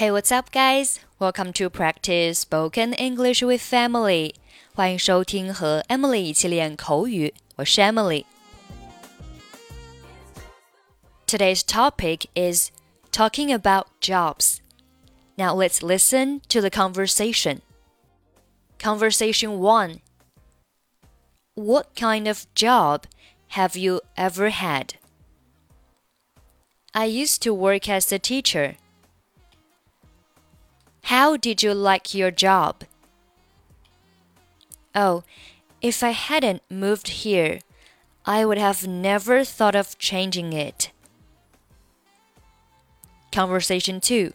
Hey, what's up, guys? Welcome to practice spoken English with Emily. 欢迎收听和 Emily 一起练口语。我是 Emily。Today's topic is talking about jobs. Now let's listen to the conversation. Conversation 1 What kind of job have you ever had? I used to work as a teacher. How did you like your job? Oh, if I hadn't moved here, I would have never thought of changing it. Conversation 2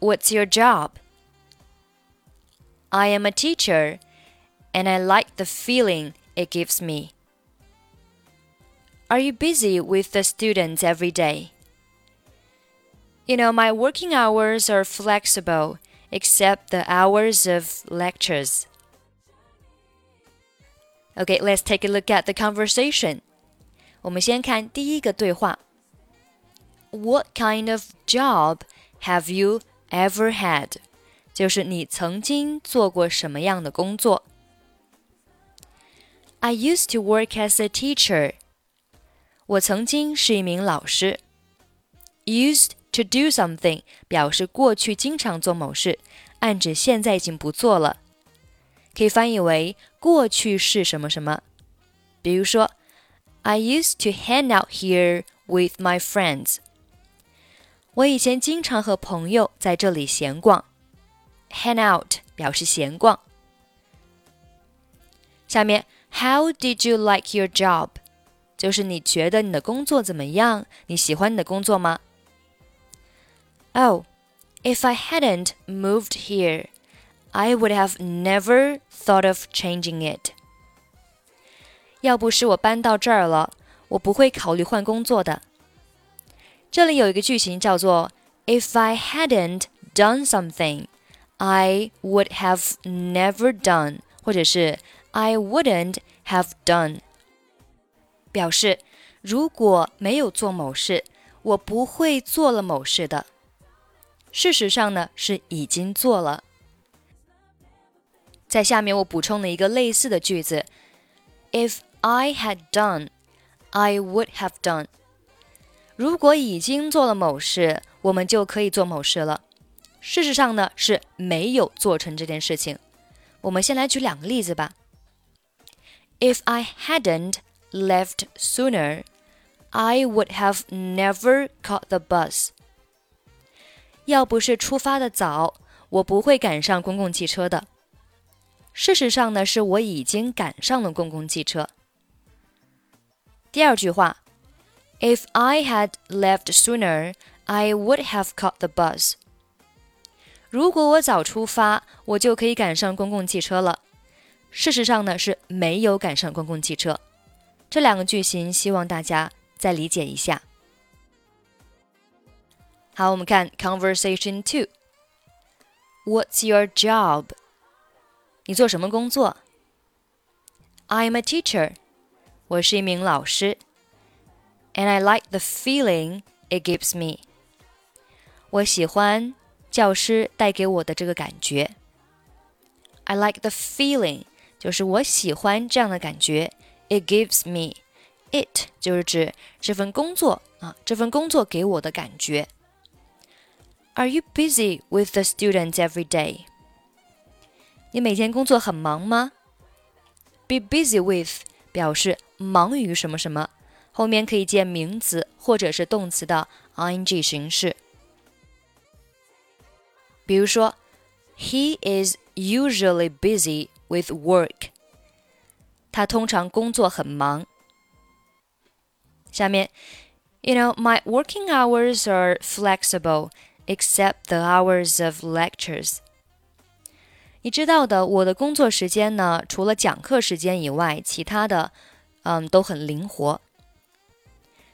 What's your job? I am a teacher, and I like the feeling it gives me. Are you busy with the students every day? You know, my working hours are flexible except the hours of lectures. Okay, let's take a look at the conversation. 我们先看第一个对话。What kind of job have you ever had? 就是你曾经做过什么样的工作。I used to work as a teacher. 我曾经是一名老师。Used to do something 表示过去经常做某事，暗指现在已经不做了，可以翻译为过去是什么什么。比如说，I used to hang out here with my friends。我以前经常和朋友在这里闲逛。Hang out 表示闲逛。下面，How did you like your job？就是你觉得你的工作怎么样？你喜欢你的工作吗 ？Oh, if I hadn't moved here, I would have never thought of changing it. 要不是我搬到这儿了，我不会考虑换工作的。这里有一个句型叫做 "If I hadn't done something, I would have never done"，或者是 "I wouldn't have done"，表示如果没有做某事，我不会做了某事的。 事实上呢，是已经做了。在下面我补充了一个类似的句子：If I had done, I would have done。如果已经做了某事，我们就可以做某事了。事实上呢，是没有做成这件事情。我们先来举两个例子吧。If I hadn't left sooner, I would have never caught the bus. 要不是出发的早，我不会赶上公共汽车的。事实上呢，是我已经赶上了公共汽车。第二句话，If I had left sooner, I would have caught the bus。如果我早出发，我就可以赶上公共汽车了。事实上呢，是没有赶上公共汽车。这两个句型，希望大家再理解一下。好，我们看 Conversation Two。What's your job？你做什么工作？I'm a teacher。我是一名老师。And I like the feeling it gives me。我喜欢教师带给我的这个感觉。I like the feeling，就是我喜欢这样的感觉。It gives me。It 就是指这份工作啊，这份工作给我的感觉。 are you busy with the students every day? 你每天工作很忙吗？Be busy with 表示忙于什么什么，后面可以接名词或者是动词的 ing 形式。比如说，He is usually busy with work。他通常工作很忙。下面，You know, my working hours are flexible except the hours of lectures。你知道的，我的工作时间呢，除了讲课时间以外，其他的，嗯，都很灵活。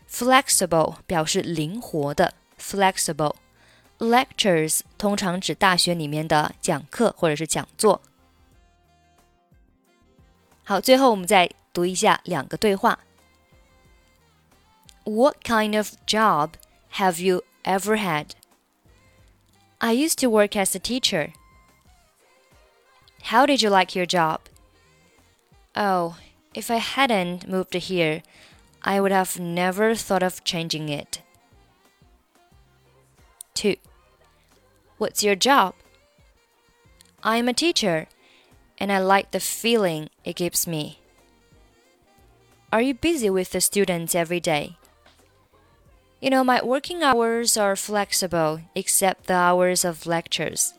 Flexible 表示灵活的，flexible。Lectures 通常指大学里面的讲课或者是讲座。好，最后我们再读一下两个对话。What kind of job have you ever had? I used to work as a teacher. How did you like your job? Oh, if I hadn't moved here, I would have never thought of changing it. 2. What's your job? I'm a teacher, and I like the feeling it gives me. Are you busy with the students every day? You know, my working hours are flexible except the hours of lectures.